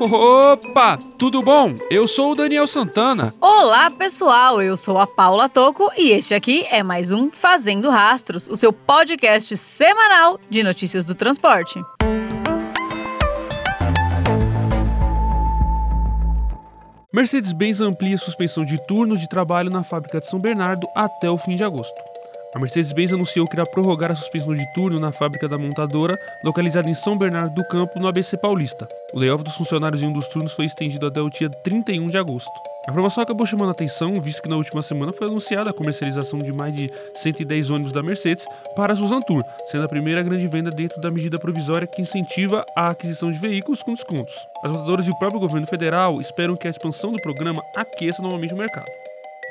Opa, tudo bom? Eu sou o Daniel Santana. Olá, pessoal. Eu sou a Paula Toco e este aqui é mais um Fazendo Rastros, o seu podcast semanal de notícias do transporte. Mercedes-Benz amplia a suspensão de turnos de trabalho na fábrica de São Bernardo até o fim de agosto. A Mercedes-Benz anunciou que irá prorrogar a suspensão de turno na fábrica da montadora, localizada em São Bernardo do Campo, no ABC Paulista. O layoff dos funcionários em um dos turnos foi estendido até o dia 31 de agosto. A informação acabou chamando a atenção, visto que na última semana foi anunciada a comercialização de mais de 110 ônibus da Mercedes para a Suzan Tour, sendo a primeira grande venda dentro da medida provisória que incentiva a aquisição de veículos com descontos. As montadoras e o próprio governo federal esperam que a expansão do programa aqueça novamente o mercado.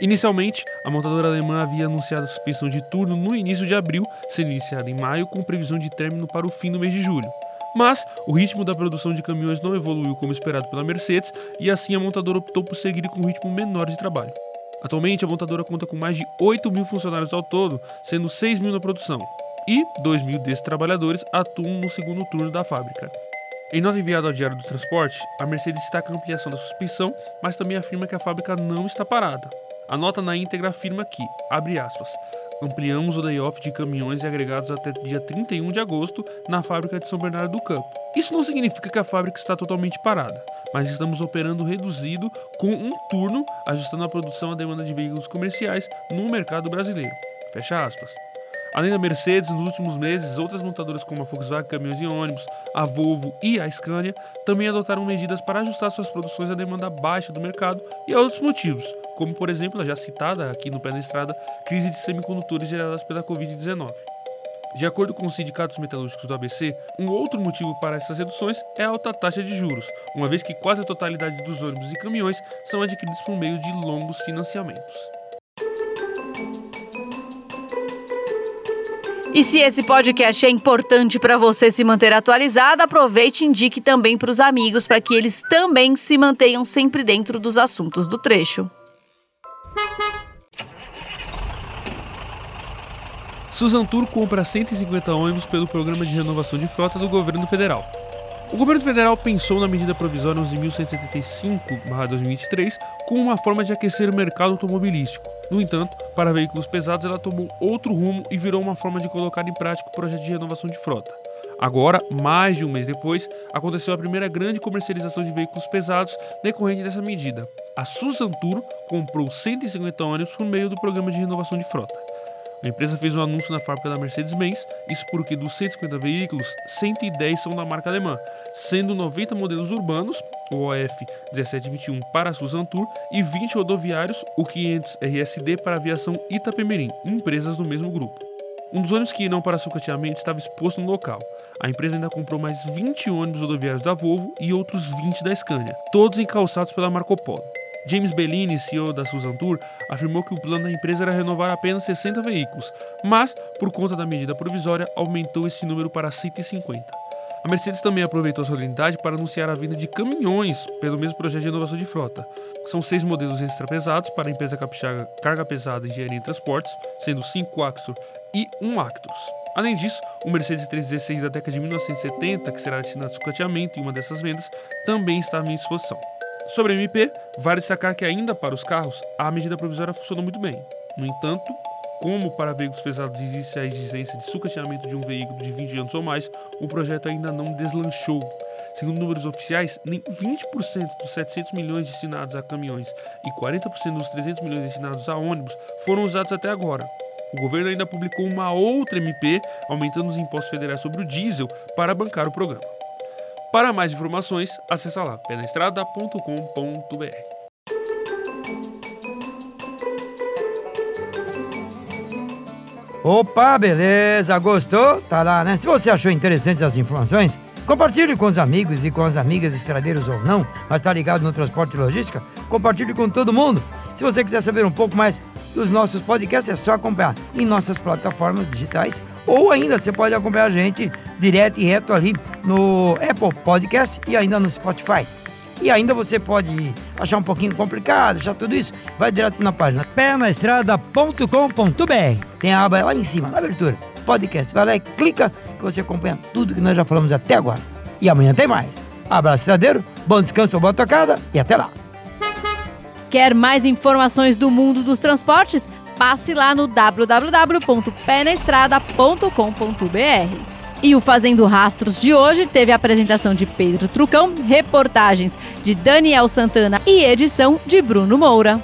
Inicialmente, a montadora alemã havia anunciado a suspensão de turno no início de abril, sendo iniciada em maio, com previsão de término para o fim do mês de julho. Mas o ritmo da produção de caminhões não evoluiu como esperado pela Mercedes e assim a montadora optou por seguir com um ritmo menor de trabalho. Atualmente, a montadora conta com mais de 8 mil funcionários ao todo, sendo 6 mil na produção, e 2 mil desses trabalhadores atuam no segundo turno da fábrica. Em nota enviada ao Diário do Transporte, a Mercedes destaca a ampliação da suspensão, mas também afirma que a fábrica não está parada. A nota na íntegra afirma que, abre aspas, ampliamos o layoff de caminhões e agregados até dia 31 de agosto na fábrica de São Bernardo do Campo. Isso não significa que a fábrica está totalmente parada, mas estamos operando reduzido com um turno, ajustando a produção à demanda de veículos comerciais no mercado brasileiro. Fecha aspas. Além da Mercedes, nos últimos meses, outras montadoras como a Volkswagen Caminhões e Ônibus, a Volvo e a Scania também adotaram medidas para ajustar suas produções à demanda baixa do mercado e a outros motivos, como por exemplo a já citada aqui no pé da estrada crise de semicondutores geradas pela Covid-19. De acordo com os sindicatos metalúrgicos do ABC, um outro motivo para essas reduções é a alta taxa de juros, uma vez que quase a totalidade dos ônibus e caminhões são adquiridos por meio de longos financiamentos. E se esse podcast é importante para você se manter atualizado, aproveite e indique também para os amigos para que eles também se mantenham sempre dentro dos assuntos do trecho. Susan Tour compra 150 ônibus pelo programa de renovação de frota do governo federal. O governo federal pensou na medida provisória 11.175/2023 como uma forma de aquecer o mercado automobilístico. No entanto, para veículos pesados, ela tomou outro rumo e virou uma forma de colocar em prática o projeto de renovação de frota. Agora, mais de um mês depois, aconteceu a primeira grande comercialização de veículos pesados decorrente dessa medida. A Susan Tour comprou 150 ônibus por meio do programa de renovação de frota. A empresa fez um anúncio na fábrica da Mercedes-Benz, isso porque dos 150 veículos, 110 são da marca alemã, sendo 90 modelos urbanos, o OF 1721 para a Tour, e 20 rodoviários, o 500 RSD para a aviação Itapemirim, empresas do mesmo grupo. Um dos ônibus que irão para sucateamento estava exposto no local. A empresa ainda comprou mais 20 ônibus rodoviários da Volvo e outros 20 da Scania, todos encalçados pela Marco Polo. James Bellini, CEO da Susan Tour, afirmou que o plano da empresa era renovar apenas 60 veículos, mas, por conta da medida provisória, aumentou esse número para 150. A Mercedes também aproveitou a solenidade para anunciar a venda de caminhões pelo mesmo projeto de renovação de frota. São seis modelos extra pesados para a empresa capixaba Carga Pesada Engenharia e Transportes, sendo cinco Axor e um Actros. Além disso, o Mercedes 316 da década de 1970, que será destinado a sucateamento em uma dessas vendas, também estava em disposição. Sobre a MP, vale destacar que ainda para os carros, a medida provisória funcionou muito bem. No entanto, como para veículos pesados existe a exigência de sucateamento de um veículo de 20 anos ou mais, o projeto ainda não deslanchou. Segundo números oficiais, nem 20% dos 700 milhões destinados a caminhões e 40% dos 300 milhões destinados a ônibus foram usados até agora. O governo ainda publicou uma outra MP aumentando os impostos federais sobre o diesel para bancar o programa. Para mais informações, acesse lá penaestrada.com.br. Opa, beleza, gostou? Tá lá, né? Se você achou interessante as informações, compartilhe com os amigos e com as amigas estradeiros ou não, mas tá ligado no transporte e logística, compartilhe com todo mundo. Se você quiser saber um pouco mais dos nossos podcasts, é só acompanhar em nossas plataformas digitais ou ainda você pode acompanhar a gente direto e reto ali no Apple Podcast e ainda no Spotify. E ainda você pode achar um pouquinho complicado, achar tudo isso, vai direto na página pernaestrada.com.br. Tem a aba lá em cima, na abertura, podcast. Vai lá e clica que você acompanha tudo que nós já falamos até agora. E amanhã tem mais. Abraço, estradeiro, bom descanso, boa tocada e até lá. Quer mais informações do mundo dos transportes? Passe lá no www.penestrada.com.br. E o Fazendo Rastros de hoje teve a apresentação de Pedro Trucão, reportagens de Daniel Santana e edição de Bruno Moura.